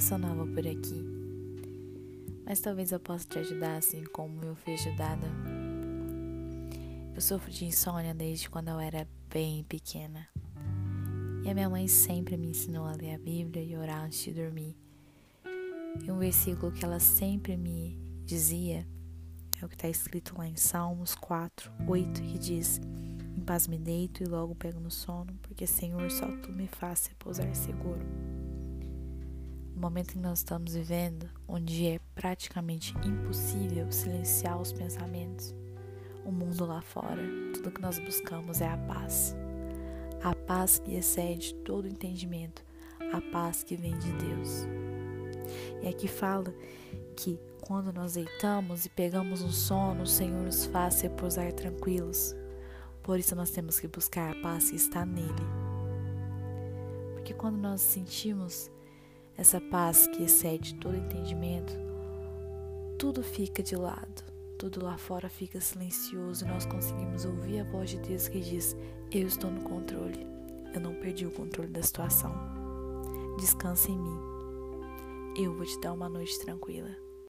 sou nova por aqui, mas talvez eu possa te ajudar assim como eu fui ajudada. Eu sofro de insônia desde quando eu era bem pequena. E a minha mãe sempre me ensinou a ler a Bíblia e orar antes de dormir. E um versículo que ela sempre me dizia é o que está escrito lá em Salmos 4, 8, que diz: Em paz me deito e logo pego no sono, porque Senhor, só tu me faz repousar seguro. No momento que nós estamos vivendo, onde é praticamente impossível silenciar os pensamentos, o mundo lá fora, tudo que nós buscamos é a paz a paz que excede todo entendimento, a paz que vem de Deus. E aqui fala que quando nós deitamos e pegamos um sono, o Senhor nos faz repousar tranquilos. Por isso nós temos que buscar a paz que está nele. Porque quando nós sentimos essa paz que excede todo entendimento, tudo fica de lado tudo lá fora fica silencioso e nós conseguimos ouvir a voz de Deus que diz: Eu estou no controle. Eu não perdi o controle da situação. Descanse em mim. Eu vou te dar uma noite tranquila.